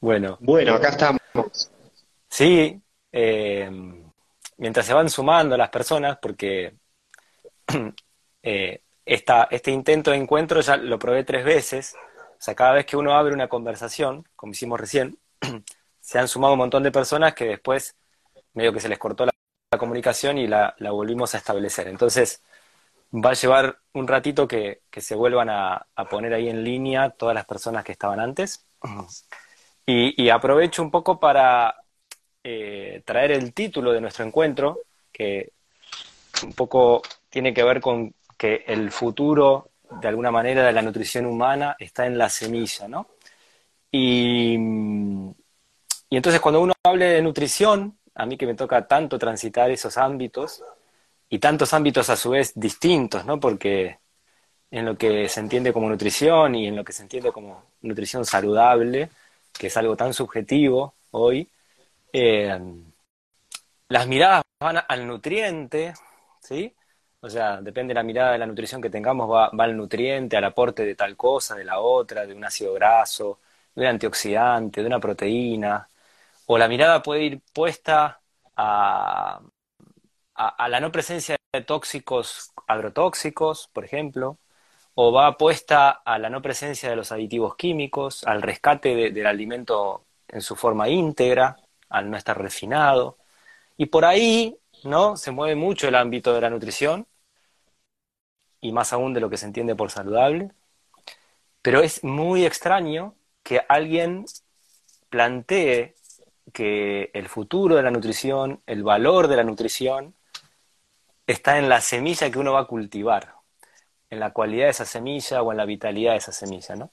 Bueno. Bueno, acá estamos. Sí, eh, mientras se van sumando las personas, porque eh, este intento de encuentro ya lo probé tres veces, o sea, cada vez que uno abre una conversación, como hicimos recién, se han sumado un montón de personas que después medio que se les cortó la, comunicación y la, volvimos a establecer. Entonces, va a llevar un ratito que, se vuelvan a, poner ahí en línea todas las personas que estaban antes. Y, aprovecho un poco para eh, traer el título de nuestro encuentro, que un poco tiene que ver con que el futuro, de alguna manera, de la nutrición humana está en la semilla, ¿no? Y, y entonces cuando uno hable de nutrición, a mí que me toca tanto transitar esos ámbitos, y tantos ámbitos a su vez distintos, ¿no? Porque en lo que se entiende como nutrición y en lo que se entiende como nutrición saludable, que es algo tan subjetivo hoy, eh, las miradas van al nutriente, ¿sí? O sea, depende de la mirada de la nutrición que tengamos, va, al nutriente, al aporte de tal cosa, de la otra, de un ácido graso, de un antioxidante, de una proteína, o la mirada puede ir puesta a, a, la no presencia de tóxicos agrotóxicos, por ejemplo, o va puesta a la no presencia de los aditivos químicos, al rescate del alimento en su forma íntegra, al no estar refinado. Y por ahí, ¿no? Se mueve mucho el ámbito de la nutrición, y más aún de lo que se entiende por saludable. Pero es muy extraño que alguien plantee que el futuro de la nutrición, el valor de la nutrición, está en la semilla que uno va a cultivar, en la cualidad de esa semilla o en la vitalidad de esa semilla, ¿no?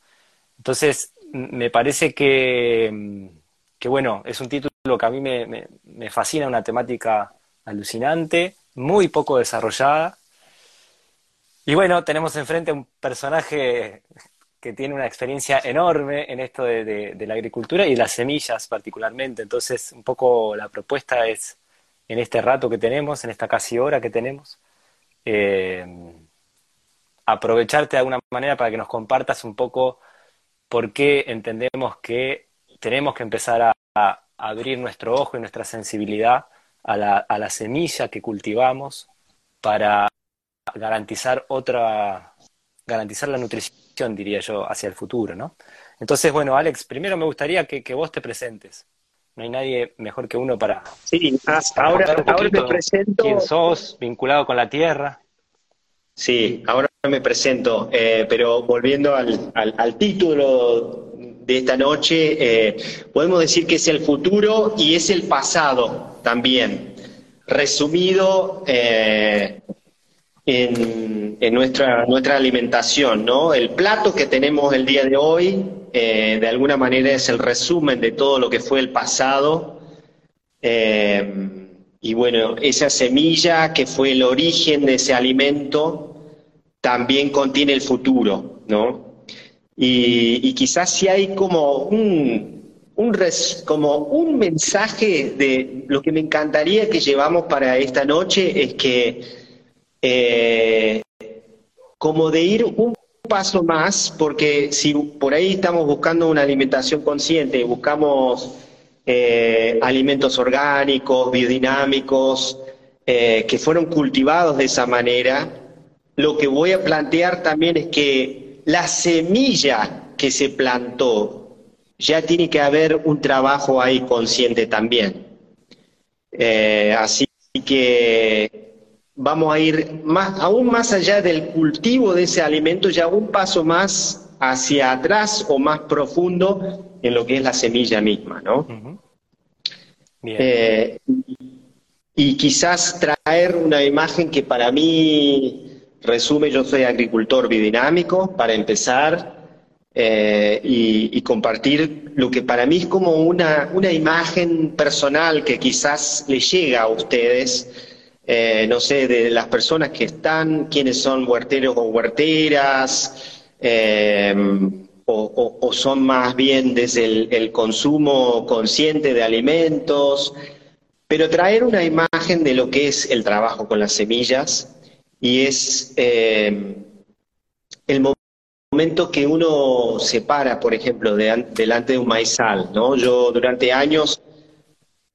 Entonces, me parece que, que bueno, es un título que a mí me, me fascina, una temática alucinante, muy poco desarrollada. Y bueno, tenemos enfrente un personaje que tiene una experiencia enorme en esto de, la agricultura y las semillas particularmente. Entonces, un poco la propuesta es, en este rato que tenemos, en esta casi hora que tenemos, eh, aprovecharte de alguna manera para que nos compartas un poco por qué entendemos que tenemos que empezar a, abrir nuestro ojo y nuestra sensibilidad a la, a la semilla que cultivamos para garantizar otra, garantizar la nutrición, diría yo, hacia el futuro, ¿no? Entonces, bueno, Alex, primero me gustaría que, vos te presentes. No hay nadie mejor que uno para. Sí, ahora, ahora me presento. ¿Quién sos? ¿Vinculado con la tierra? Sí, ahora me presento, eh, pero volviendo al, al, título de esta noche, eh, podemos decir que es el futuro y es el pasado también. Resumido, eh, en, nuestra, nuestra alimentación, ¿no? El plato que tenemos el día de hoy, eh, de alguna manera, es el resumen de todo lo que fue el pasado. Eh, y bueno, esa semilla que fue el origen de ese alimento, también contiene el futuro, ¿no? Y, quizás si hay como un, un como un mensaje de lo que me encantaría que llevamos para esta noche es que eh, como de ir un paso más, porque si por ahí estamos buscando una alimentación consciente, buscamos eh, alimentos orgánicos, biodinámicos, eh, que fueron cultivados de esa manera, lo que voy a plantear también es que la semilla que se plantó, ya tiene que haber un trabajo ahí consciente también. así que vamos a ir aún más allá del cultivo de ese alimento, ya un paso más hacia atrás o más profundo en lo que es la semilla misma, ¿no? Eh, y quizás traer una imagen que para mí resume, yo soy agricultor biodinámico, para empezar, eh, y, y, compartir lo que para mí es como una, una imagen personal que quizás le llega a ustedes eh, no sé, de las personas que están, quiénes son huerteros o huerteras, em, o, son más bien desde el, consumo consciente de alimentos, pero traer una imagen de lo que es el trabajo con las semillas y es em, el momento que uno se para, por ejemplo, delante de un maizal, ¿no? Yo durante años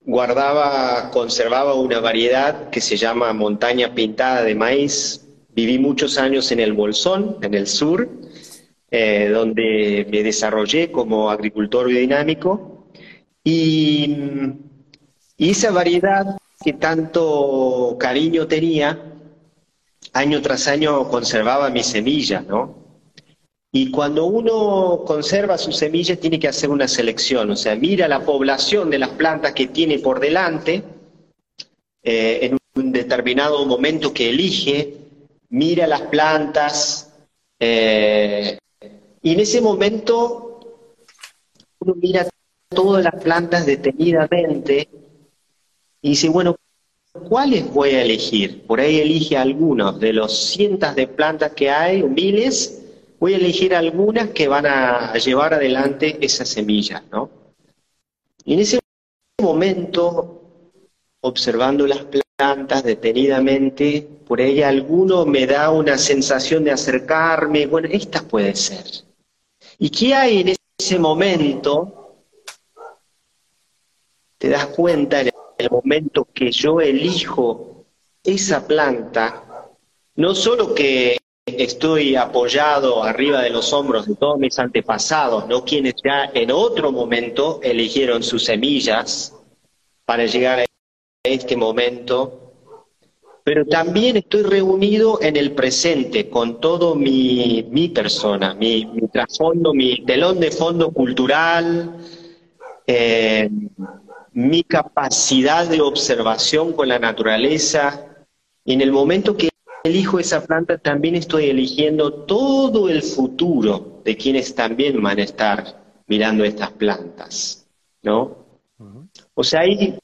guardaba, conservaba una variedad que se llama montaña pintada de maíz. Viví muchos años en el Bolsón, en el sur, eh, donde me desarrollé como agricultor biodinámico. Y, y esa variedad que tanto cariño tenía, año tras año conservaba mis semillas, ¿no? Y cuando uno conserva sus semillas tiene que hacer una selección, o sea, mira la población de las plantas que tiene por delante eh, en un determinado momento que elige, mira las plantas eh, y en ese momento uno mira todas las plantas detenidamente y dice, bueno, ¿cuáles voy a elegir? Por ahí elige algunos de los cientos de plantas que hay, miles, voy a elegir algunas que van a llevar adelante esas semillas, ¿no? Y en ese momento, observando las plantas detenidamente, por ahí alguno me da una sensación de acercarme, bueno, esta puede ser. ¿Y qué hay en ese momento? Te das cuenta en el momento que yo elijo esa planta, no solo que estoy apoyado arriba de los hombros de todos mis antepasados, ¿no? Quienes ya en otro momento eligieron sus semillas para llegar a este momento. Pero también estoy reunido en el presente con todo mi, mi persona, mi, mi trasfondo, mi telón de fondo cultural, eh, mi capacidad de observación con la naturaleza. Y en el momento que elijo esa planta, también estoy eligiendo todo el futuro de quienes también van a estar mirando estas plantas, ¿no? O sea, hay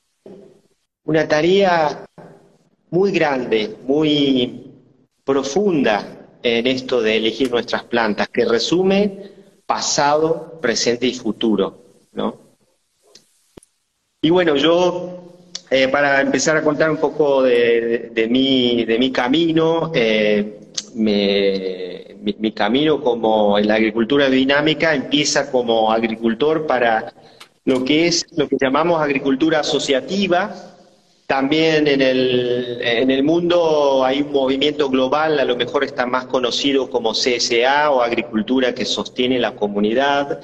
una tarea muy grande, muy profunda en esto de elegir nuestras plantas, que resume pasado, presente y futuro, ¿no? Y bueno, yo eh, para empezar a contar un poco de, mi, de mi camino, eh, mi, camino como en la agricultura dinámica empieza como agricultor para lo que es lo que llamamos agricultura asociativa. También en el, en el mundo hay un movimiento global, a lo mejor está más conocido como CSA o agricultura que sostiene la comunidad.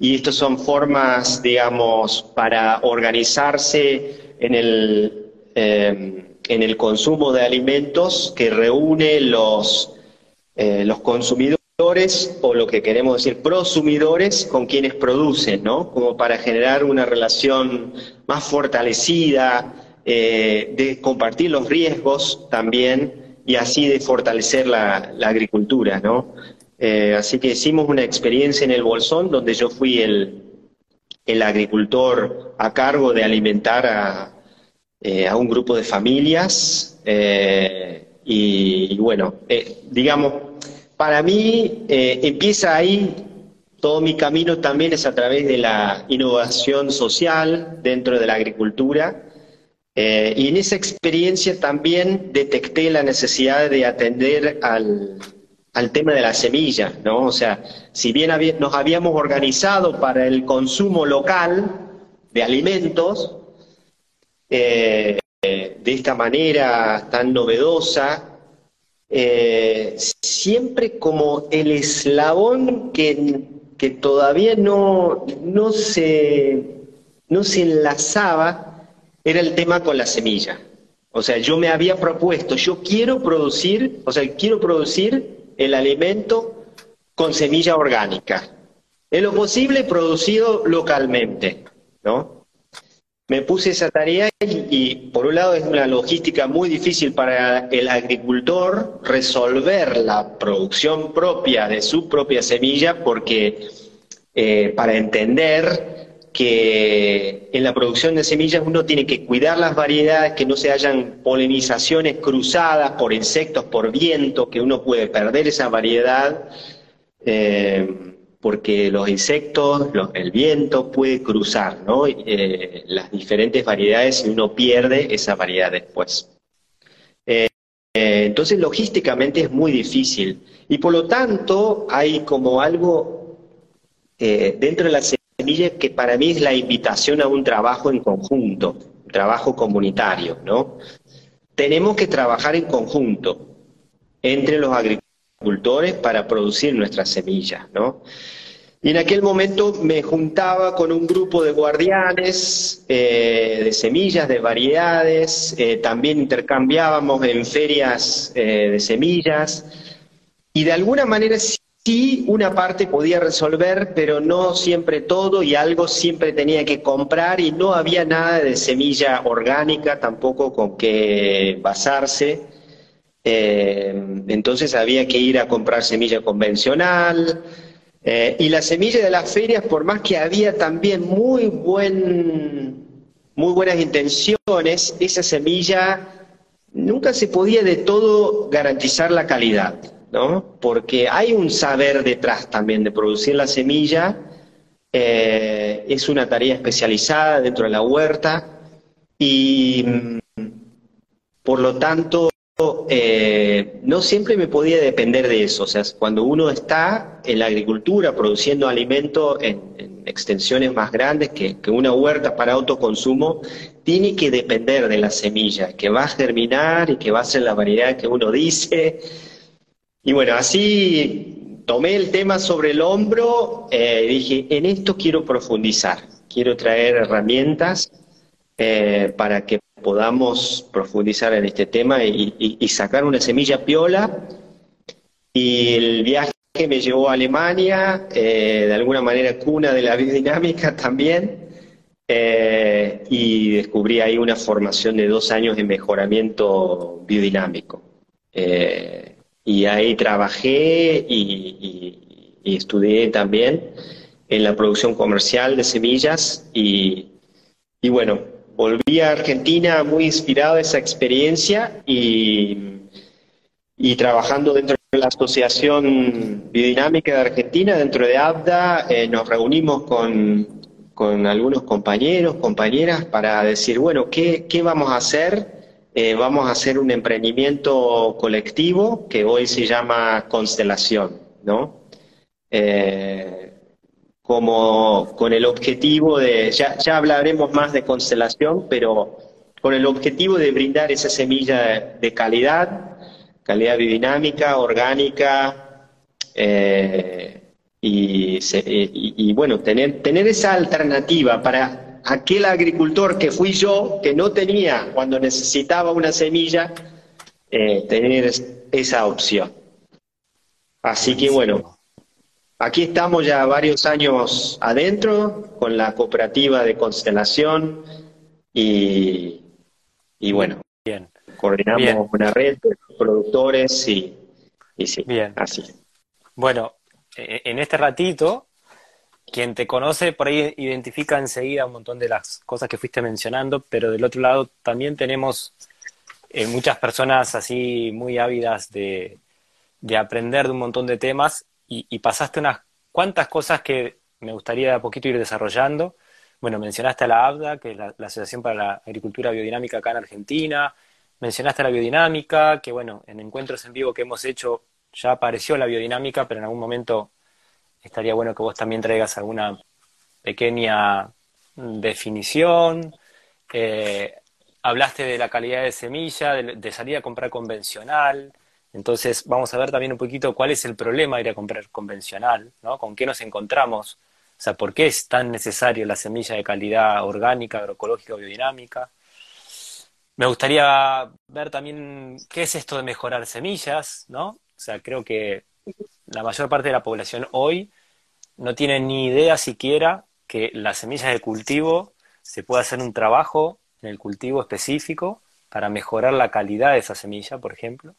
Y estas son formas, digamos, para organizarse en el, em, en el consumo de alimentos que reúne los, eh, los consumidores o lo que queremos decir prosumidores con quienes producen, ¿no? Como para generar una relación más fortalecida, eh, de compartir los riesgos también y así de fortalecer la, agricultura, ¿no? Eh, así que hicimos una experiencia en el Bolsón donde yo fui el, el agricultor a cargo de alimentar a, eh, a un grupo de familias eh, y, bueno, digamos, para mí empieza ahí todo mi camino también es a través de la innovación social dentro de la agricultura. Y en esa experiencia también detecté la necesidad de atender al, al tema de la semilla, ¿no? O sea, si bien nos habíamos organizado para el consumo local de alimentos, eh, de esta manera tan novedosa, eh, siempre como el eslabón que, que todavía no, no, se, no se enlazaba era el tema con la semilla. O sea, yo me había propuesto, yo quiero producir, o sea, quiero producir el alimento con semilla orgánica. En lo posible producido localmente, ¿no? Me puse esa tarea y, por un lado es una logística muy difícil para el agricultor resolver la producción propia de su propia semilla porque eh, para entender que en la producción de semillas uno tiene que cuidar las variedades, que no se hayan polinizaciones cruzadas por insectos, por viento, que uno puede perder esa variedad, eh, porque los insectos, el viento puede cruzar ¿no? Eh, las diferentes variedades y uno pierde esa variedad después. entonces, logísticamente es muy difícil. Y por lo tanto, hay como algo eh, dentro de la que para mí es la invitación a un trabajo en conjunto, un trabajo comunitario, ¿no? Tenemos que trabajar en conjunto entre los agricultores para producir nuestras semillas, ¿no? Y en aquel momento me juntaba con un grupo de guardianes eh, de semillas, de variedades, eh, también intercambiábamos en ferias eh, de semillas, y de alguna manera sí una parte podía resolver, pero no siempre todo, y algo siempre tenía que comprar, y no había nada de semilla orgánica tampoco con que basarse. entonces había que ir a comprar semilla convencional, eh, y la semilla de las ferias, por más que había también muy, buen, muy buenas intenciones, esa semilla nunca se podía de todo garantizar la calidad, ¿no? Porque hay un saber detrás también de producir la semilla, eh, es una tarea especializada dentro de la huerta y mm, por lo tanto eh, no siempre me podía depender de eso. O sea, cuando uno está en la agricultura produciendo alimento en, extensiones más grandes que, una huerta para autoconsumo, tiene que depender de la semilla, que va a germinar y que va a ser la variedad que uno dice. Y bueno, así tomé el tema sobre el hombro eh, y dije, en esto quiero profundizar, quiero traer herramientas eh, para que podamos profundizar en este tema y, sacar una semilla piola. Y el viaje me llevó a Alemania, eh, de alguna manera cuna de la biodinámica también, eh, y descubrí ahí una formación de dos años de mejoramiento biodinámico. Y ahí trabajé y, estudié también en la producción comercial de semillas y, y bueno, volví a Argentina muy inspirado de esa experiencia y, y trabajando dentro de la Asociación Biodinámica de Argentina, dentro de ABDA, eh, nos reunimos con, con, algunos compañeros, compañeras, para decir, bueno, ¿qué, qué vamos a hacer? Eh, vamos a hacer un emprendimiento colectivo que hoy se llama Constelación, ¿no? Eh, como con el objetivo de, ya, ya hablaremos más de constelación, pero con el objetivo de brindar esa semilla de calidad, calidad biodinámica, orgánica, eh, y, y, bueno, tener, tener esa alternativa para aquel agricultor que fui yo, que no tenía cuando necesitaba una semilla, eh, tener esa opción. Así que bueno, Aquí estamos ya varios años adentro con la cooperativa de Constelación y, bueno, Bien. coordinamos una red de productores y, y sí, Bien. así. Bueno, e, en este ratito, quien te conoce por ahí identifica enseguida un montón de las cosas que fuiste mencionando, pero del otro lado también tenemos eh, muchas personas así muy ávidas de, de aprender de un montón de temas y, pasaste unas cuantas cosas que me gustaría a poquito ir desarrollando. Bueno, mencionaste a la ABDA, que es la, Asociación para la Agricultura Biodinámica acá en Argentina. Mencionaste a la biodinámica, que bueno, en encuentros en vivo que hemos hecho ya apareció la biodinámica, pero en algún momento estaría bueno que vos también traigas alguna pequeña definición. Eh, hablaste de la calidad de semilla, de, salir a comprar convencional. Entonces vamos a ver también un poquito cuál es el problema de ir a comprar convencional, ¿no? Con qué nos encontramos, o sea, por qué es tan necesario la semilla de calidad orgánica, agroecológica biodinámica. Me gustaría ver también qué es esto de mejorar semillas, ¿no? O sea, creo que la mayor parte de la población hoy no tiene ni idea siquiera que las semillas de cultivo se puede hacer un trabajo en el cultivo específico para mejorar la calidad de esa semilla, por ejemplo.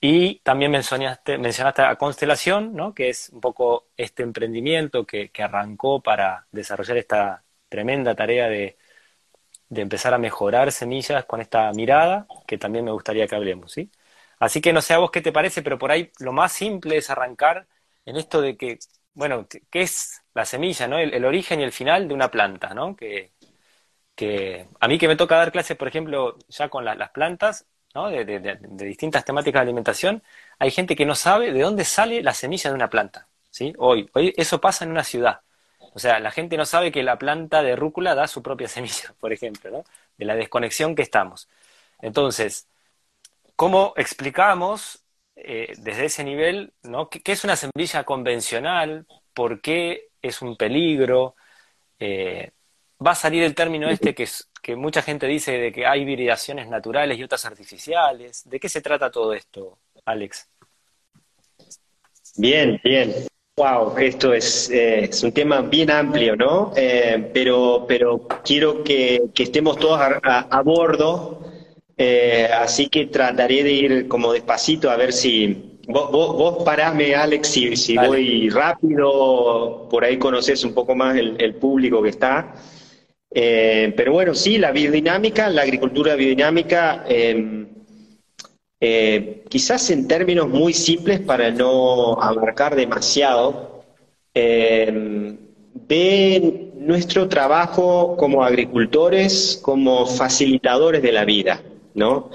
Y también mencionaste, mencionaste a Constelación, ¿no? que es un poco este emprendimiento que, arrancó para desarrollar esta tremenda tarea de, empezar a mejorar semillas con esta mirada, que también me gustaría que hablemos. ¿sí? Así que no sé a vos qué te parece, pero por ahí lo más simple es arrancar en esto de que, bueno, ¿qué es la semilla, ¿no? El, origen y el final de una planta, ¿no? Que, que a mí que me toca dar clases, por ejemplo, ya con las plantas, de, distintas temáticas de alimentación, hay gente que no sabe de dónde sale la semilla de una planta. ¿sí? Hoy, hoy eso pasa en una ciudad. O sea, la gente no sabe que la planta de rúcula da su propia semilla, por ejemplo, ¿no? de la desconexión que estamos. Entonces, ¿cómo explicamos eh, desde ese nivel ¿no? ¿Qué, es una semilla convencional? ¿Por qué es un peligro? Eh, va a salir el término este que, es, que mucha gente dice de que hay hibridaciones naturales y otras artificiales. ¿De qué se trata todo esto, Alex? Bien, bien. Wow, esto es, eh, es un tema bien amplio, ¿no? Pero, pero quiero que, estemos todos a, bordo, eh, así que trataré de ir como despacito a ver si... Vos, vos, parame, Alex, si, si voy rápido, por ahí conoces un poco más el público que está. Eh, pero bueno, sí, la biodinámica, la agricultura biodinámica, em, eh, quizás en términos muy simples para no abarcar demasiado, em, ve nuestro trabajo como agricultores como facilitadores de la vida, ¿no?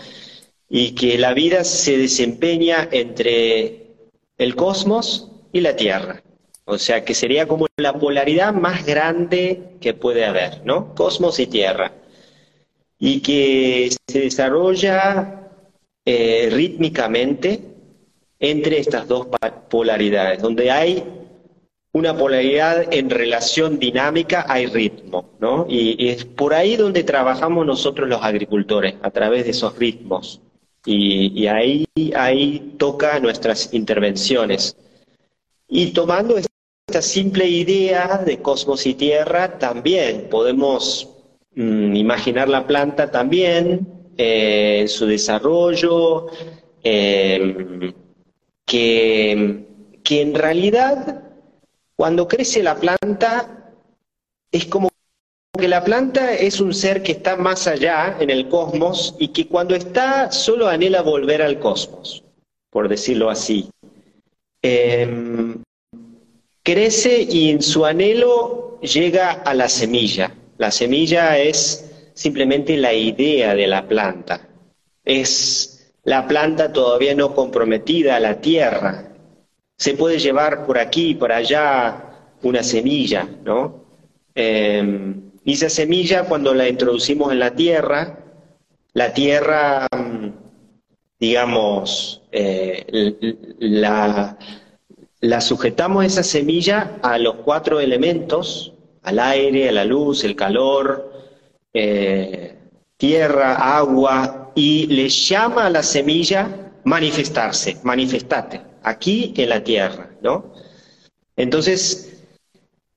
Y que la vida se desempeña entre el cosmos y la Tierra. O sea, que sería como la polaridad más grande que puede haber, ¿no? Cosmos y Tierra. Y que se desarrolla eh, rítmicamente entre estas dos polaridades, donde hay una polaridad en relación dinámica, hay ritmo, ¿no? Y, es por ahí donde trabajamos nosotros los agricultores, a través de esos ritmos. Y, ahí, ahí toca nuestras intervenciones. Y tomando esta simple idea de cosmos y tierra también podemos mm, imaginar la planta también, eh, su desarrollo, em, que, que en realidad cuando crece la planta es como que la planta es un ser que está más allá en el cosmos y que cuando está solo anhela volver al cosmos, por decirlo así. Em, crece y en su anhelo llega a la semilla. La semilla es simplemente la idea de la planta. Es la planta todavía no comprometida a la tierra. Se puede llevar por aquí y por allá una semilla, ¿no? Em, y esa semilla cuando la introducimos en la tierra, la tierra, digamos, eh, la, la sujetamos esa semilla a los cuatro elementos, al aire, a la luz, el calor, eh, tierra, agua, y le llama a la semilla manifestarse, manifestate, aquí en la tierra, ¿no? Entonces,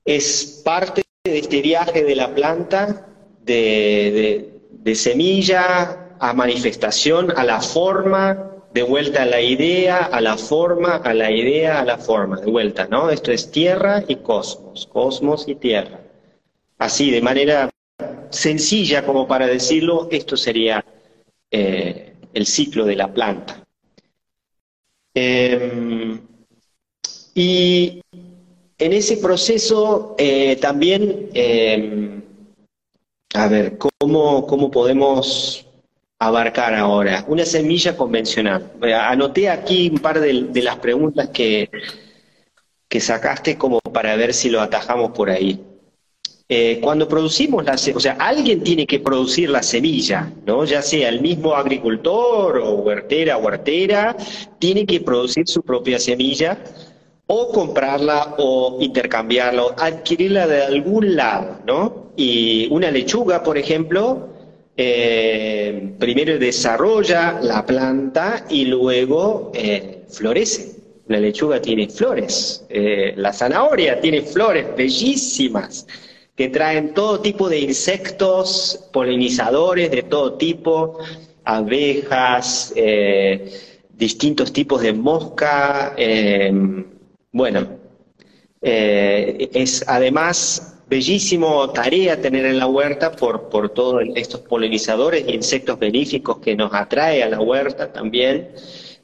es parte de este viaje de la planta de semilla a manifestación, a la forma de vuelta a la idea, a la forma, a la idea, a la forma, de vuelta, ¿no? Esto es tierra y cosmos, cosmos y tierra. Así, de manera sencilla como para decirlo, esto sería eh, el ciclo de la planta. Em, y en ese proceso eh, también, em, a ver, ¿cómo, ¿cómo podemos abarcar ahora? Una semilla convencional. Anoté aquí un par de, las preguntas que, que sacaste como para ver si lo atajamos por ahí. Eh, cuando producimos la o sea, alguien tiene que producir la semilla, ¿no? Ya sea el mismo agricultor o huertera, huertera, tiene que producir su propia semilla o comprarla o intercambiarla o adquirirla de algún lado, ¿no? Y una lechuga, por ejemplo, eh, primero desarrolla la planta y luego eh, florece. La lechuga tiene flores, la zanahoria tiene flores bellísimas traen todo tipo de insectos, polinizadores de todo tipo, abejas, distintos tipos de mosca. bueno, es además bellísimo tarea tener en la huerta por, por todos estos polinizadores e insectos benéficos que nos atrae a la huerta también,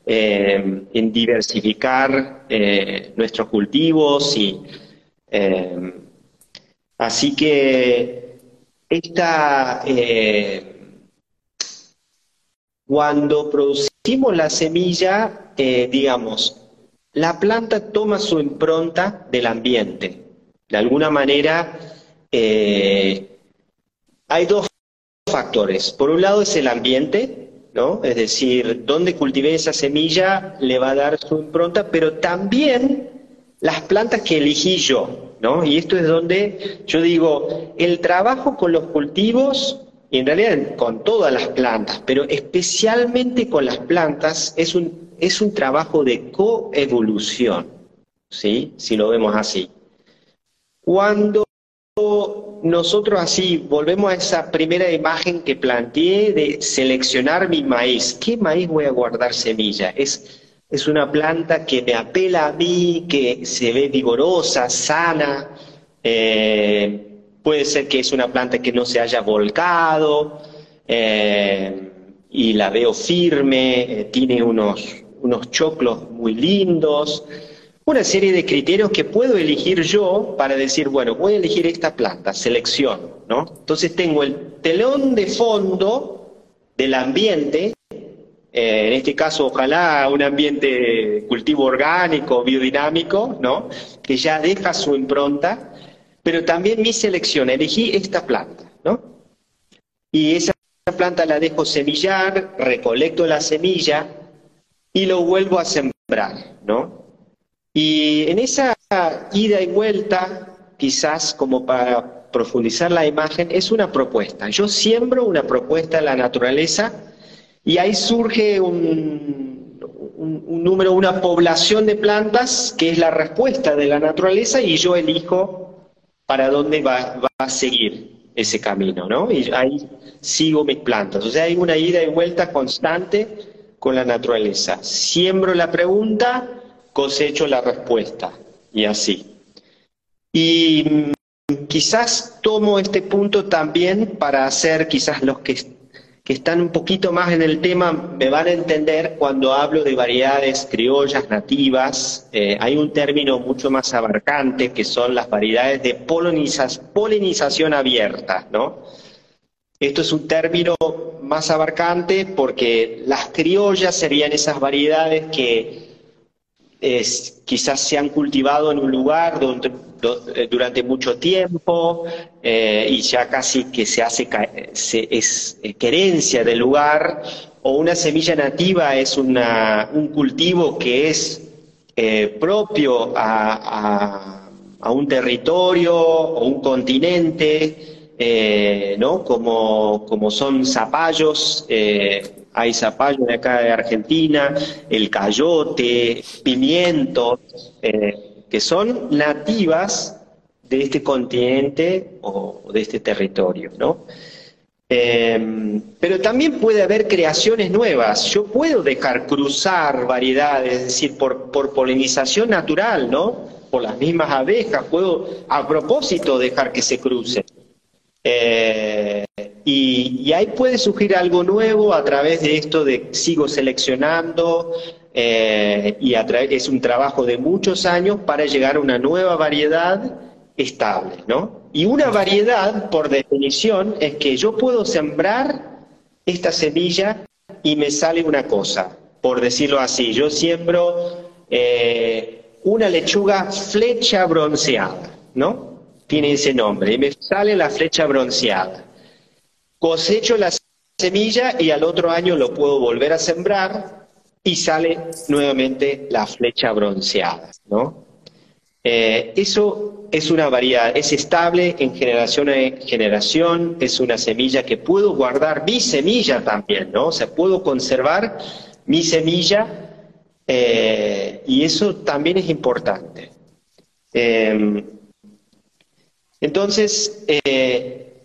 eh, en diversificar eh, nuestros cultivos y eh, así que esta cuando producimos la semilla, eh, digamos, la planta toma su impronta del ambiente. De alguna manera, eh, hay dos factores. Por un lado es el ambiente, ¿no? Es decir, donde cultivé esa semilla le va a dar su impronta, pero también las plantas que elegí yo, ¿no? Y esto es donde yo digo, el trabajo con los cultivos, y en realidad con todas las plantas, pero especialmente con las plantas, es un, es un trabajo de coevolución, ¿sí? Si lo vemos así. Cuando nosotros así volvemos a esa primera imagen que planteé de seleccionar mi maíz, ¿qué maíz voy a guardar semilla? Es es una planta que me apela a mí, que se ve vigorosa, sana. Eh, puede ser que es una planta que no se haya volcado eh, y la veo firme, eh, tiene unos, unos choclos muy lindos. Una serie de criterios que puedo elegir yo para decir, bueno, voy a elegir esta planta, selección, ¿no? Entonces tengo el telón de fondo del ambiente eh, en este caso, ojalá un ambiente cultivo orgánico, biodinámico, ¿no? Que ya deja su impronta, pero también mi selección, elegí esta planta, ¿no? Y esa planta la dejo semillar, recolecto la semilla y lo vuelvo a sembrar, ¿no? Y en esa ida y vuelta, quizás como para profundizar la imagen, es una propuesta. Yo siembro una propuesta en la naturaleza y ahí surge un, número, una población de plantas que es la respuesta de la naturaleza y yo elijo para dónde va, a seguir ese camino, ¿no? Y ahí sigo mis plantas. O sea, hay una ida y vuelta constante con la naturaleza. Siembro la pregunta, cosecho la respuesta, y así. Y mm, quizás tomo este punto también para hacer quizás los que que están un poquito más en el tema me van a entender cuando hablo de variedades criollas nativas. Eh, hay un término mucho más abarcante que son las variedades de polinización abierta, ¿no? Esto es un término más abarcante porque las criollas serían esas variedades que quizás se han cultivado en un lugar donde, eh, durante mucho tiempo eh, y ya casi que se hace se, es eh, querencia del lugar o una semilla nativa es una, un cultivo que es propio a, a, un territorio o un continente ¿no? como, como son zapallos hay zapallo de acá de Argentina, el cayote, pimientos, eh, que son nativas de este continente o de este territorio, ¿no? Em, pero también puede haber creaciones nuevas. Yo puedo dejar cruzar variedades, es decir, por, por polinización natural, ¿no? Por las mismas abejas, puedo a propósito dejar que se crucen. Eh, y, ahí puede surgir algo nuevo a través de esto de sigo seleccionando eh, y es un trabajo de muchos años para llegar a una nueva variedad estable, ¿no? Y una variedad, por definición, es que yo puedo sembrar esta semilla y me sale una cosa, por decirlo así. Yo siembro eh, una lechuga flecha bronceada, ¿no? tiene ese nombre, y me sale la flecha bronceada. Cosecho la semilla y al otro año lo puedo volver a sembrar y sale nuevamente la flecha bronceada, ¿no? Eh, eso es una variedad, es estable en generación en generación, es una semilla que puedo guardar mi semilla también, ¿no? O sea, puedo conservar mi semilla eh, y eso también es importante. Eh, entonces, eh,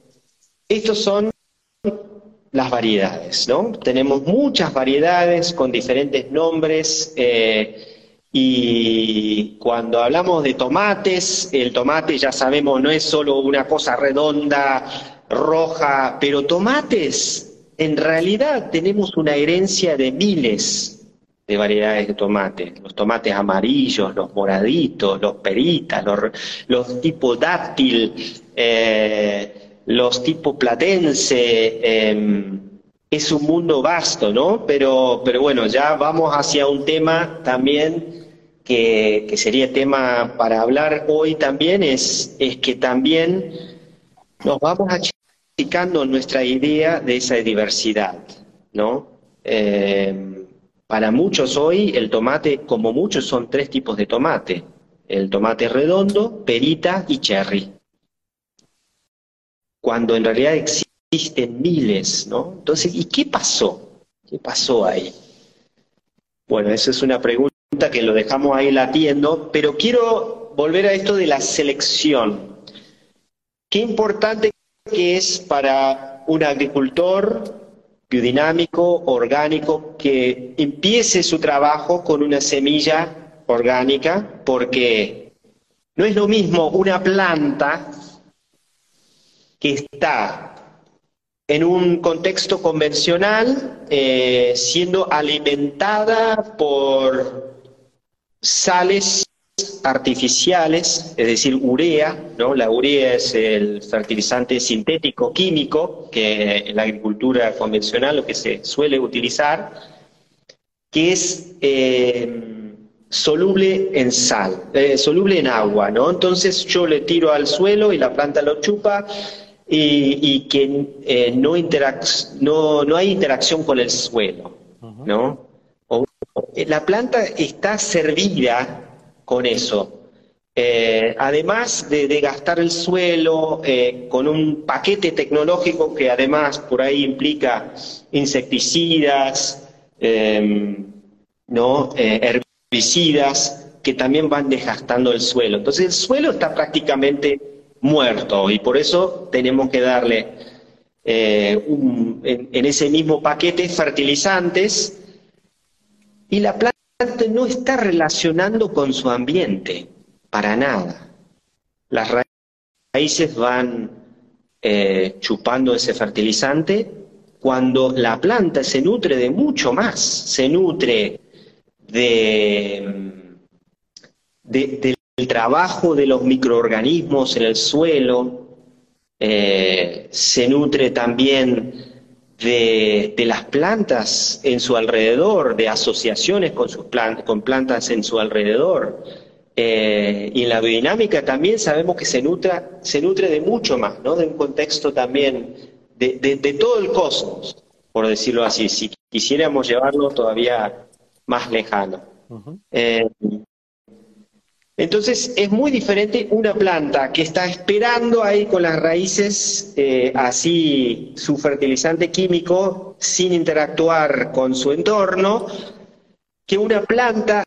estos son las variedades, ¿no? Tenemos muchas variedades con diferentes nombres eh, y cuando hablamos de tomates, el tomate ya sabemos no es solo una cosa redonda, roja, pero tomates, en realidad tenemos una herencia de miles de variedades de tomate, los tomates amarillos, los moraditos, los peritas, los, tipo dáctil, eh, los tipo platense, em, es un mundo vasto, ¿no? Pero, pero bueno, ya vamos hacia un tema también que, sería tema para hablar hoy también, es, es que también nos vamos achicando nuestra idea de esa diversidad, ¿no? Eh, para muchos hoy el tomate, como muchos, son tres tipos de tomate. El tomate redondo, perita y cherry. Cuando en realidad existen miles, ¿no? Entonces, ¿y qué pasó? ¿Qué pasó ahí? Bueno, esa es una pregunta que lo dejamos ahí latiendo, pero quiero volver a esto de la selección. Qué importante que es para un agricultor biodinámico, orgánico, que empiece su trabajo con una semilla orgánica, porque no es lo mismo una planta que está en un contexto convencional, eh, siendo alimentada por sales artificiales, es decir, urea, ¿no? La urea es el fertilizante sintético químico que en la agricultura convencional lo que se suele utilizar, que es eh, soluble en sal, eh, soluble en agua, ¿no? Entonces yo le tiro al suelo y la planta lo chupa y, que eh, no, no, no hay interacción con el suelo, ¿no? Eh, la planta está servida con eso. Eh, además de, gastar el suelo eh, con un paquete tecnológico que además por ahí implica insecticidas, em, ¿no? herbicidas, que también van desgastando el suelo. Entonces el suelo está prácticamente muerto. Y por eso tenemos que darle en, en ese mismo paquete fertilizantes. Y la planta no está relacionando con su ambiente, para nada. Las raíces van eh, chupando ese fertilizante. Cuando la planta se nutre de mucho más, se nutre de, del trabajo de los microorganismos en el suelo, eh, se nutre también de, las plantas en su alrededor, de asociaciones con, sus con plantas en su alrededor. Eh, y en la biodinámica también sabemos que se, nutra, se nutre de mucho más, ¿no? de un contexto también de, todo el cosmos, por decirlo así, si quisiéramos llevarlo todavía más lejano. Entonces es muy diferente una planta que está esperando ahí con las raíces, eh, así su fertilizante químico, sin interactuar con su entorno, que una planta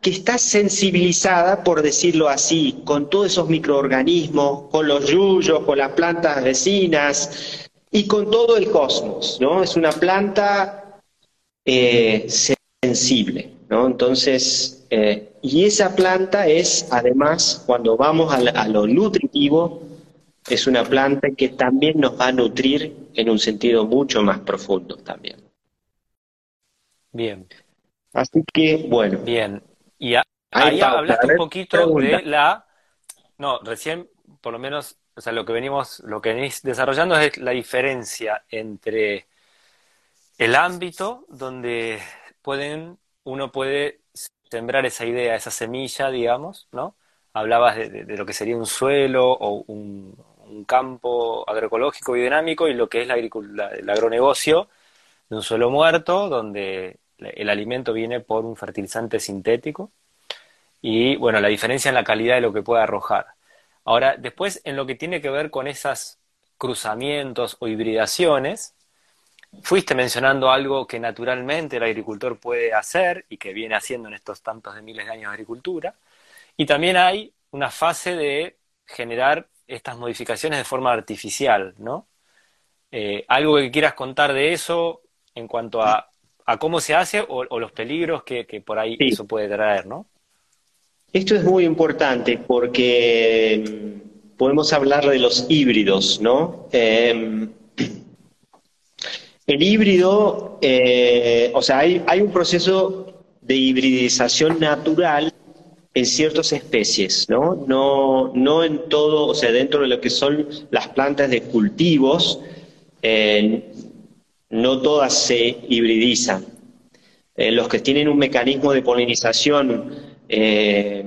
que está sensibilizada, por decirlo así, con todos esos microorganismos, con los yuyos, con las plantas vecinas y con todo el cosmos, ¿no? Es una planta eh, sensible, ¿no? Entonces, eh, y esa planta es, además, cuando vamos a, lo nutritivo, es una planta que también nos va a nutrir en un sentido mucho más profundo también. Bien. Así que, bueno. Bien. Y ahí hablaste un poquito de la... No, recién, por lo menos, o sea, lo que venimos, lo que venís desarrollando es la diferencia entre el ámbito donde pueden, uno puede sembrar esa idea, esa semilla, digamos, ¿no? Hablabas de, lo que sería un suelo o un, campo agroecológico y dinámico y lo que es el agronegocio de un suelo muerto, donde el alimento viene por un fertilizante sintético y, bueno, la diferencia en la calidad de lo que puede arrojar. Ahora, después, en lo que tiene que ver con esos cruzamientos o hibridaciones, Fuiste mencionando algo que naturalmente el agricultor puede hacer y que viene haciendo en estos tantos de miles de años de agricultura. Y también hay una fase de generar estas modificaciones de forma artificial, ¿no? Eh, algo que quieras contar de eso en cuanto a, cómo se hace o, los peligros que, por ahí eso puede traer, ¿no? Esto es muy importante porque podemos hablar de los híbridos, ¿no? Eh, el híbrido, eh, o sea, hay, un proceso de hibridización natural en ciertas especies, ¿no? ¿no? No en todo, o sea, dentro de lo que son las plantas de cultivos, no todas se hibridizan. Eh, los que tienen un mecanismo de polinización eh,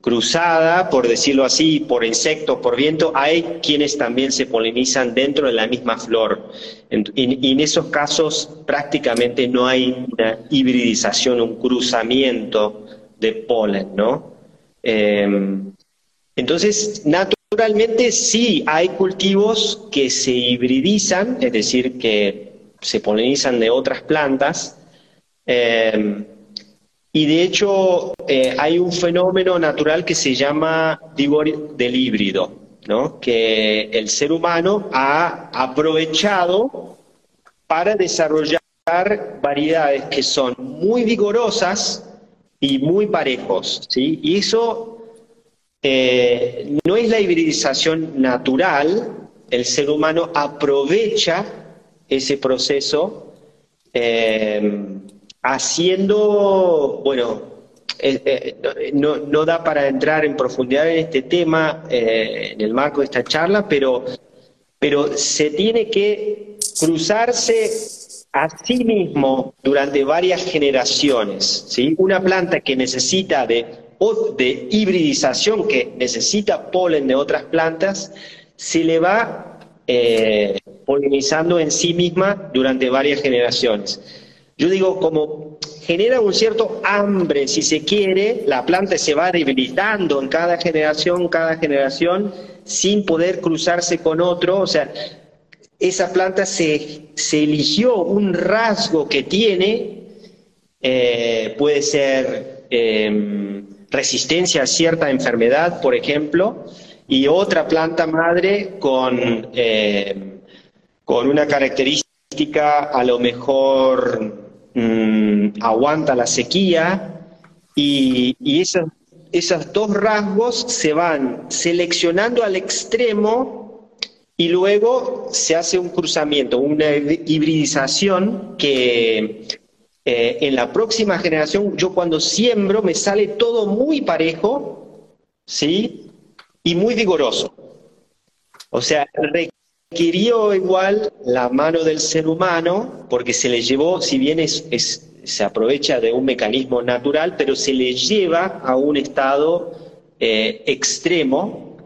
cruzada, por decirlo así, por insectos, por viento, hay quienes también se polinizan dentro de la misma flor. y en esos casos prácticamente no hay una hibridización, un cruzamiento de polen, ¿no? Em, entonces, naturalmente sí hay cultivos que se hibridizan, es decir, que se polinizan de otras plantas, em, y de hecho, eh, hay un fenómeno natural que se llama del híbrido, ¿no? que el ser humano ha aprovechado para desarrollar variedades que son muy vigorosas y muy parejos. ¿sí? Y eso eh, no es la hibridización natural, el ser humano aprovecha ese proceso. Eh, haciendo, bueno, eh, eh, no, no, da para entrar en profundidad en este tema eh, en el marco de esta charla, pero, pero se tiene que cruzarse a sí mismo durante varias generaciones. ¿sí? Una planta que necesita de, de hibridización, que necesita polen de otras plantas, se le va polinizando en sí misma durante varias generaciones. Yo digo, como genera un cierto hambre, si se quiere, la planta se va debilitando en cada generación, cada generación, sin poder cruzarse con otro. O sea, esa planta se, eligió un rasgo que tiene, eh, puede ser em, resistencia a cierta enfermedad, por ejemplo, y otra planta madre con, em, con una característica a lo mejor Mm, aguanta la sequía y, esos, esos dos rasgos se van seleccionando al extremo y luego se hace un cruzamiento, una hibridización que eh, en la próxima generación, yo cuando siembro me sale todo muy parejo, ¿sí? Y muy vigoroso. O sea, requirió igual la mano del ser humano, porque se le llevó, si bien se aprovecha de un mecanismo natural, pero se le lleva a un estado eh, extremo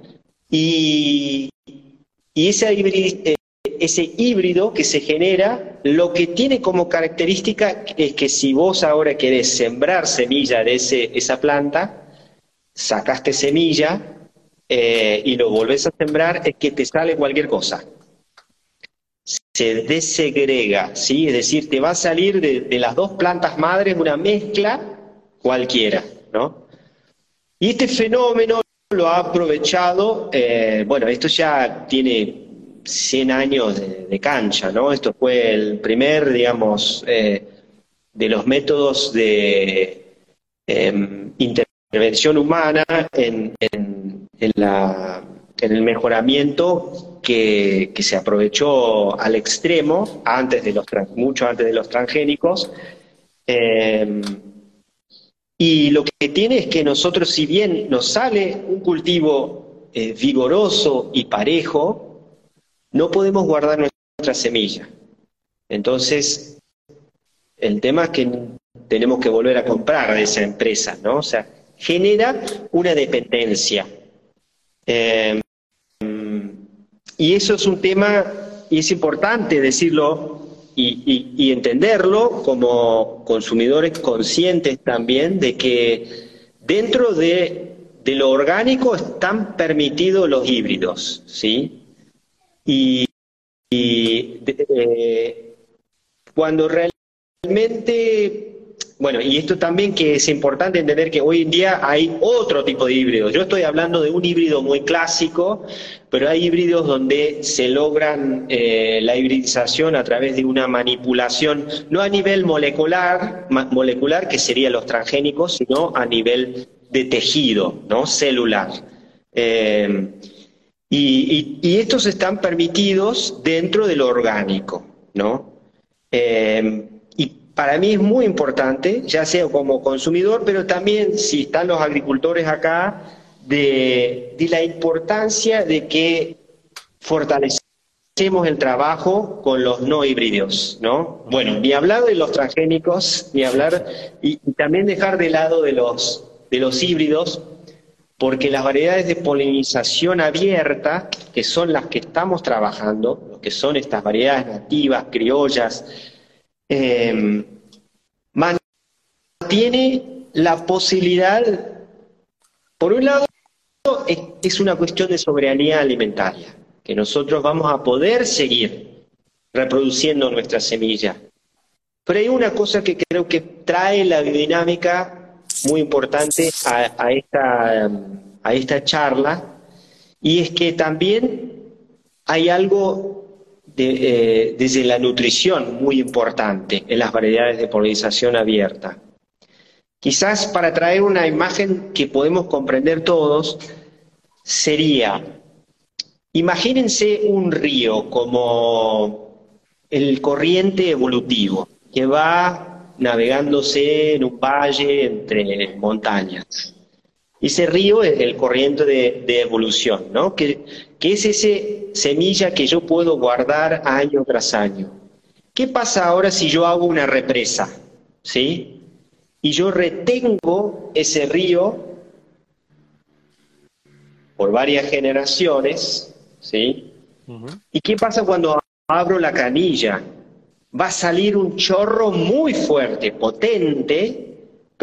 y, y ese, híbrido, eh, ese híbrido que se genera, lo que tiene como característica es que si vos ahora querés sembrar semilla de ese, esa planta, sacaste semilla, eh, y lo volvés a sembrar, es que te sale cualquier cosa se desegrega, ¿sí? Es decir, te va a salir de, las dos plantas madres una mezcla cualquiera, ¿no? Y este fenómeno lo ha aprovechado, eh, bueno, esto ya tiene 100 años de, cancha, ¿no? Esto fue el primer, digamos, eh, de los métodos de em, intervención humana en, en, en el mejoramiento que, se aprovechó al extremo, antes de los, mucho antes de los transgénicos. Eh, y lo que tiene es que nosotros, si bien nos sale un cultivo eh, vigoroso y parejo, no podemos guardar nuestra semilla. Entonces, el tema es que tenemos que volver a comprar de esa empresa, ¿no? O sea, genera una dependencia. Eh, y eso es un tema, y es importante decirlo y, entenderlo como consumidores conscientes también de que dentro de, lo orgánico están permitidos los híbridos, ¿sí? Y, eh, cuando realmente bueno, y esto también que es importante entender que hoy en día hay otro tipo de híbridos. Yo estoy hablando de un híbrido muy clásico, pero hay híbridos donde se logran eh, la hibridización a través de una manipulación, no a nivel molecular, molecular, que serían los transgénicos, sino a nivel de tejido, ¿no? Celular. Eh, y, estos están permitidos dentro de lo orgánico, ¿no? Eh, para mí es muy importante, ya sea como consumidor, pero también si están los agricultores acá, de, la importancia de que fortalecemos el trabajo con los no híbridos, ¿no? Bueno, ni hablar de los transgénicos, ni hablar, y, también dejar de lado de los, de los híbridos, porque las variedades de polinización abierta, que son las que estamos trabajando, lo que son estas variedades nativas, criollas, eh, mantiene la posibilidad, por un lado, es una cuestión de soberanía alimentaria que nosotros vamos a poder seguir reproduciendo nuestra semilla. Pero hay una cosa que creo que trae la biodinámica muy importante a, esta, a esta charla, y es que también hay algo de, eh, desde la nutrición muy importante en las variedades de polinización abierta. Quizás para traer una imagen que podemos comprender todos, sería Imagínense un río como el corriente evolutivo que va navegándose en un valle entre montañas. Ese río es el corriente de, evolución, ¿no? Que, que es ese semilla que yo puedo guardar año tras año. ¿Qué pasa ahora si yo hago una represa? ¿Sí? Y yo retengo ese río por varias generaciones, ¿sí? ¿Y qué pasa cuando abro la canilla? Va a salir un chorro muy fuerte, potente,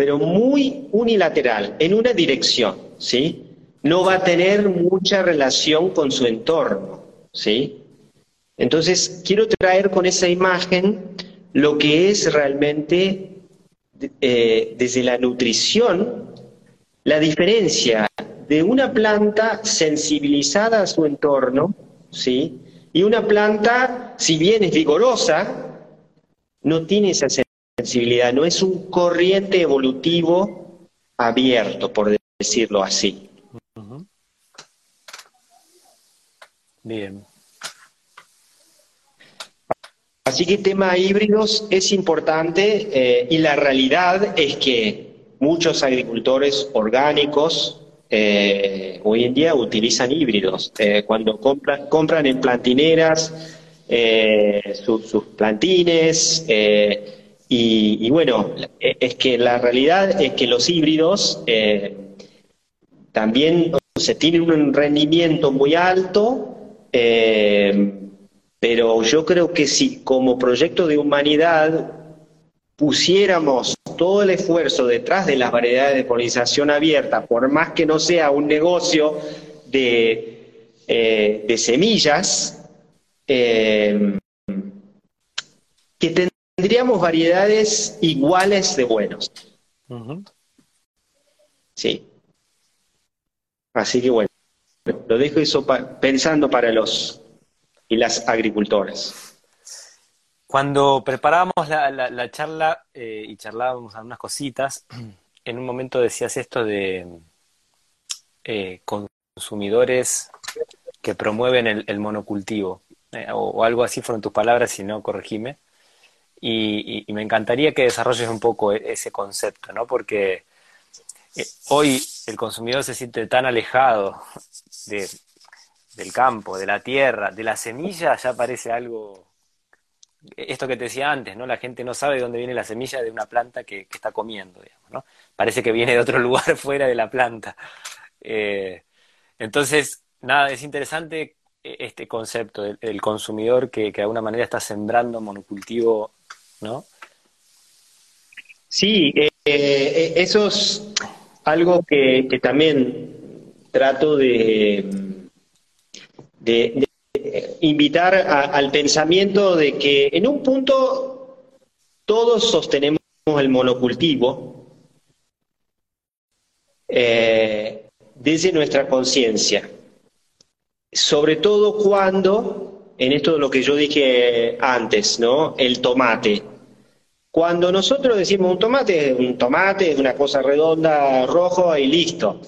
pero muy unilateral, en una dirección, ¿sí? No va a tener mucha relación con su entorno, ¿sí? Entonces, quiero traer con esa imagen lo que es realmente eh, desde la nutrición la diferencia de una planta sensibilizada a su entorno, ¿sí? Y una planta, si bien es vigorosa, no tiene esa sensibilidad, no es un corriente evolutivo abierto, por decirlo así. Bien. Así que el tema híbridos es importante eh, y la realidad es que muchos agricultores orgánicos eh, hoy en día utilizan híbridos. Eh, cuando compran, compran en plantineras eh, sus plantines, y, bueno, es que la realidad es que los híbridos también se tienen un rendimiento muy alto, pero yo creo que si como proyecto de humanidad pusiéramos todo el esfuerzo detrás de las variedades de polinización abierta, por más que no sea un negocio de, eh, semillas, eh, que tendríamos variedades iguales de buenos. Sí. Así que bueno, lo dejo eso pensando para los y las agricultoras. Cuando preparábamos la, charla eh, y charlábamos algunas cositas, en un momento decías esto de eh, consumidores que promueven el, monocultivo, eh, o, algo así fueron tus palabras, si no, corregime. Y, me encantaría que desarrolles un poco e, ese concepto, ¿no? Porque hoy el consumidor se siente tan alejado del campo, de la tierra, de la semilla, ya parece algo esto que te decía antes, ¿no? La gente no sabe de dónde viene la semilla de una planta que, está comiendo, digamos, ¿no? Parece que viene de otro lugar fuera de la planta. Eh, entonces, nada, es interesante este concepto del, consumidor que, de alguna manera está sembrando monocultivo, ¿no? Sí, eh, eh, eso es algo que, también trato de, de invitar al pensamiento de que en un punto todos sostenemos el monocultivo eh, desde nuestra conciencia, sobre todo cuando, en esto de lo que yo dije antes, ¿no? El tomate. Cuando nosotros decimos un tomate, un tomate es una cosa redonda, rojo y listo.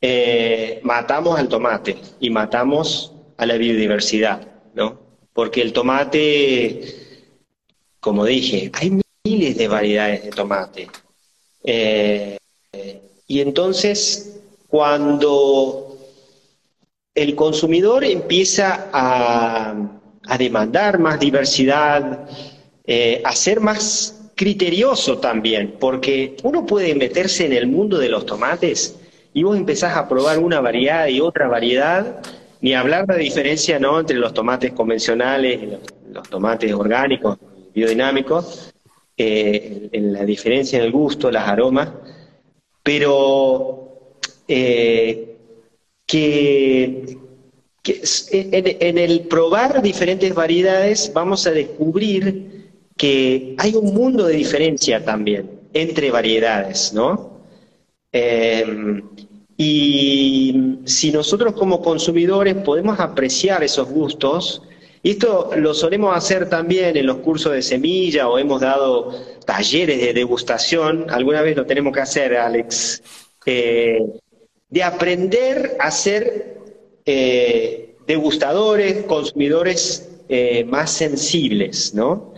Eh, matamos al tomate y matamos a la biodiversidad, ¿no? Porque el tomate, como dije, hay miles de variedades de tomate. Eh, y entonces, cuando el consumidor empieza a, demandar más diversidad, eh, a ser más criterioso también, porque uno puede meterse en el mundo de los tomates y vos empezás a probar una variedad y otra variedad, ni hablar de la diferencia ¿no? entre los tomates convencionales y los, tomates orgánicos, biodinámicos, eh, en la diferencia en el gusto, las aromas, pero eh, que, en, el probar diferentes variedades vamos a descubrir que hay un mundo de diferencia también entre variedades, ¿no? Em, y si nosotros como consumidores podemos apreciar esos gustos, y esto lo solemos hacer también en los cursos de semilla o hemos dado talleres de degustación, alguna vez lo tenemos que hacer, Alex, eh, de aprender a ser eh, degustadores, consumidores eh, más sensibles, ¿no?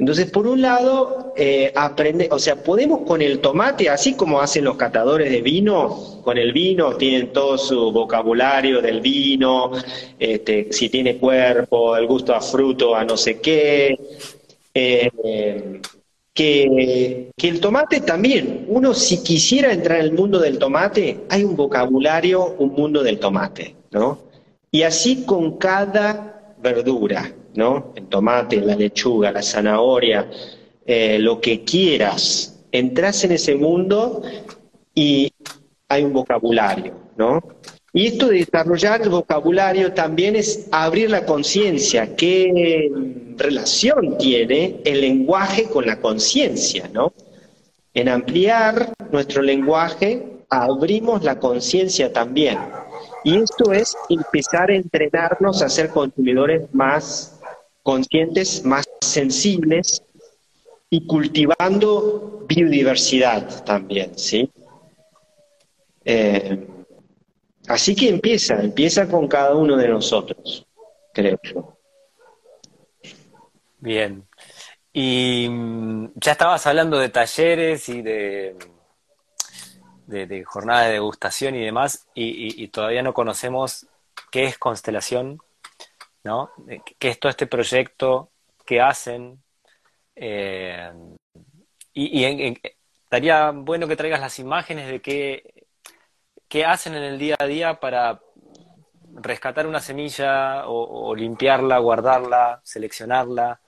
Entonces, por un lado, eh, aprende, o sea, podemos con el tomate, así como hacen los catadores de vino, con el vino tienen todo su vocabulario del vino, este, si tiene cuerpo, el gusto a fruto, a no sé qué, eh, que, que, el tomate también, uno si quisiera entrar en el mundo del tomate, hay un vocabulario, un mundo del tomate, ¿no? Y así con cada verdura. ¿No? El tomate, la lechuga, la zanahoria, eh, lo que quieras. Entras en ese mundo y hay un vocabulario, ¿no? Y esto de desarrollar el vocabulario también es abrir la conciencia, qué relación tiene el lenguaje con la conciencia, ¿no? En ampliar nuestro lenguaje abrimos la conciencia también. Y esto es empezar a entrenarnos a ser consumidores más conscientes, más sensibles y cultivando biodiversidad también, ¿sí? Eh, así que empieza, empieza con cada uno de nosotros, creo yo. Bien. Y mm, ya estabas hablando de talleres y de, de, jornada de degustación y demás, y todavía no conocemos qué es constelación, ¿no? ¿Qué es todo este proyecto? ¿Qué hacen? Eh, y, estaría bueno que traigas las imágenes de qué, qué hacen en el día a día para rescatar una semilla o, limpiarla, guardarla, seleccionarla,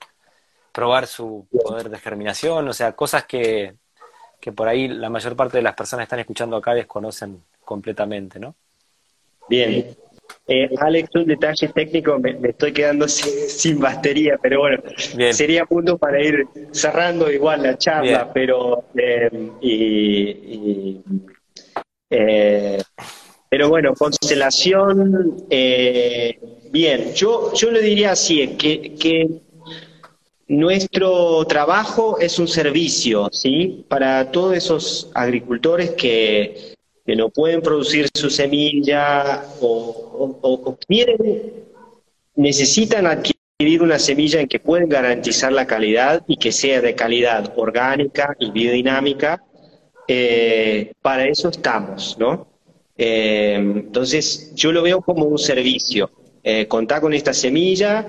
probar su poder de germinación, o sea, cosas que, que por ahí la mayor parte de las personas que están escuchando acá desconocen completamente, ¿no? Bien, eh, Alex, un detalle técnico, me, estoy quedando sin, batería, pero bueno, sería punto para ir cerrando igual la charla, pero eh, eh, pero bueno, constelación, bien, yo, yo le diría así, que, que nuestro trabajo es un servicio, ¿sí? Para todos esos agricultores que que no pueden producir su semilla o, quieren, necesitan adquirir una semilla en que pueden garantizar la calidad y que sea de calidad orgánica y biodinámica, eh, para eso estamos, ¿no? Eh, entonces, yo lo veo como un servicio. Eh, contar con esta semilla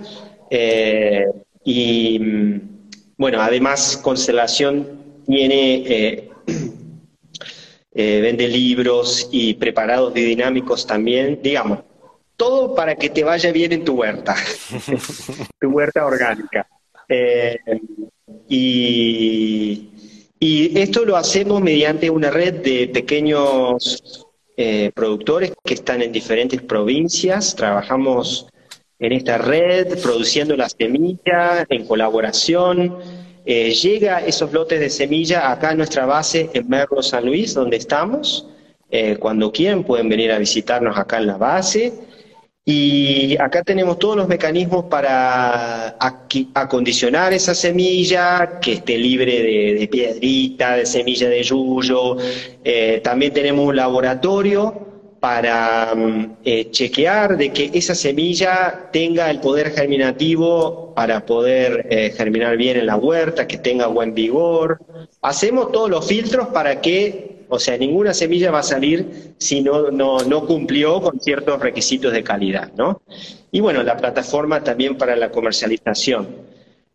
y, mm, bueno, además Constelación tiene eh, vende libros y preparados biodinámicos también, digamos, todo para que te vaya bien en tu huerta, tu huerta orgánica. Eh, y, esto lo hacemos mediante una red de pequeños eh, productores que están en diferentes provincias. Trabajamos en esta red produciendo la semilla en colaboración eh, llega esos lotes de semilla acá a nuestra base en Merlo San Luis, donde estamos. Eh, cuando quieran pueden venir a visitarnos acá en la base. Y acá tenemos todos los mecanismos para acondicionar esa semilla, que esté libre de, piedrita, de semilla de yuyo. Eh, también tenemos un laboratorio para mm, eh, chequear de que esa semilla tenga el poder germinativo para poder eh, germinar bien en la huerta, que tenga buen vigor. Hacemos todos los filtros para que O sea, ninguna semilla va a salir si no, no, no cumplió con ciertos requisitos de calidad, ¿no? Y bueno, la plataforma también para la comercialización.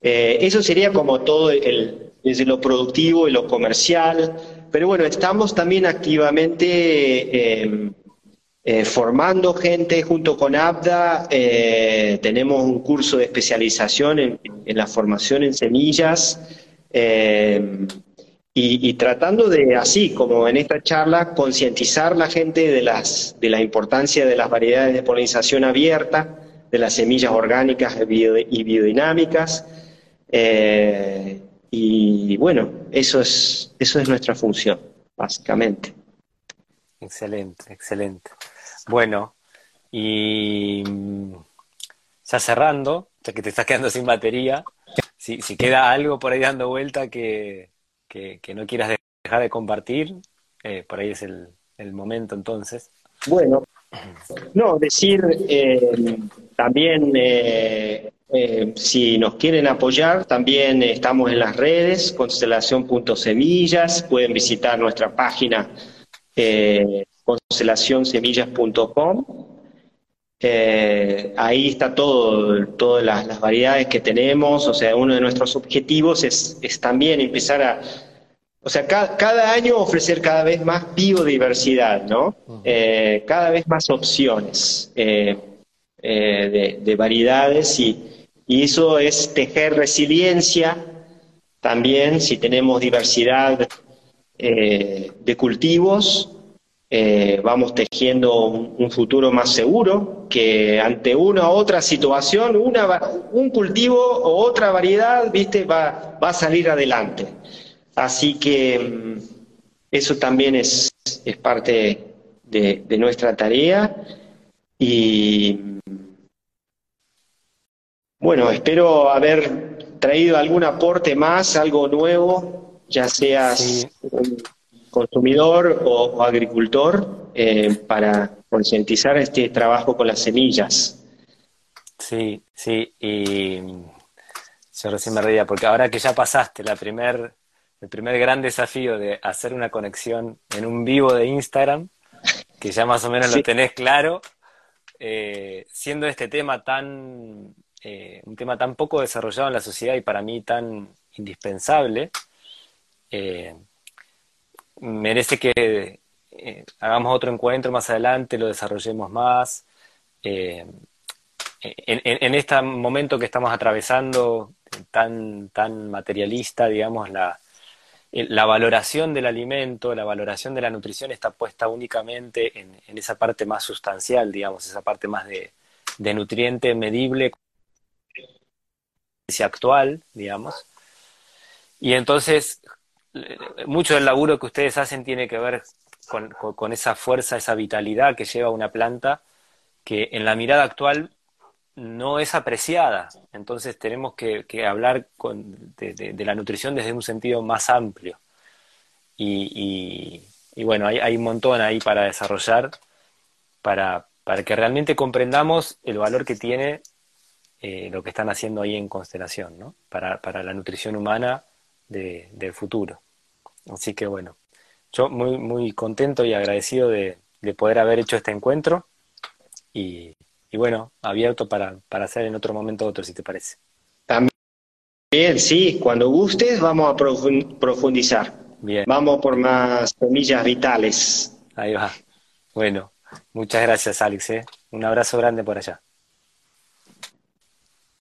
Eh, eso sería como todo el, desde lo productivo y lo comercial, pero bueno, estamos también activamente eh, eh, formando gente junto con ABDA. Eh, tenemos un curso de especialización en, la formación en semillas y, tratando de, así como en esta charla, concientizar la gente de, las, de la importancia de las variedades de polinización abierta, de las semillas orgánicas y biodinámicas. Y bueno, eso es, eso es nuestra función, básicamente. Excelente, excelente. Bueno, y ya cerrando, ya que te estás quedando sin batería, si, si queda algo por ahí dando vuelta que, que, no quieras dejar de compartir, eh, por ahí es el, el momento entonces. Bueno, no, decir eh, también eh, si nos quieren apoyar, también estamos en las redes, constelación.semillas, pueden visitar nuestra página constelacionsemillas.com. Eh, ahí está todo, todas las, variedades que tenemos, o sea, uno de nuestros objetivos es, también empezar a, o sea, cada, año ofrecer cada vez más biodiversidad, ¿no? Eh, cada vez más opciones de variedades y, y eso es tejer resiliencia también, si tenemos diversidad eh, de cultivos, eh, vamos tejiendo un, futuro más seguro, que ante una u otra situación, una, un cultivo o otra variedad, viste, va, va a salir adelante. Así que mm, eso también es, es parte de, de nuestra tarea y bueno, espero haber traído algún aporte más, algo nuevo, ya seas consumidor o, agricultor, eh, para concientizar este trabajo con las semillas. Sí, sí, y yo recién me reía, porque ahora que ya pasaste la primer, el primer gran desafío de hacer una conexión en un vivo de Instagram, que ya más o menos lo tenés claro, eh, siendo este tema tan eh, un tema tan poco desarrollado en la sociedad y para mí tan indispensable, eh, merece que eh, hagamos otro encuentro más adelante, lo desarrollemos más. en, este momento que estamos atravesando, tan, tan materialista, digamos, la, la valoración del alimento, la valoración de la nutrición está puesta únicamente en, esa parte más sustancial, digamos, esa parte más de, de nutriente medible actual, digamos. Y entonces, mucho del laburo que ustedes hacen tiene que ver con, esa fuerza, esa vitalidad que lleva una planta que en la mirada actual no es apreciada. Entonces tenemos que, hablar de, la nutrición desde un sentido más amplio. Y, bueno, hay, hay, un montón ahí para desarrollar para, para que realmente comprendamos el valor que tiene eh, lo que están haciendo ahí en Constelación, ¿no? Para, para la nutrición humana de, del futuro. Así que bueno, yo muy, muy contento y agradecido de, poder haber hecho este encuentro y, bueno, abierto para, para hacer en otro momento otro, si te parece. También, sí, cuando gustes vamos a profundizar. Bien. Vamos por más semillas vitales. Ahí va. Bueno, muchas gracias, Alex. ¿eh? Un abrazo grande por allá.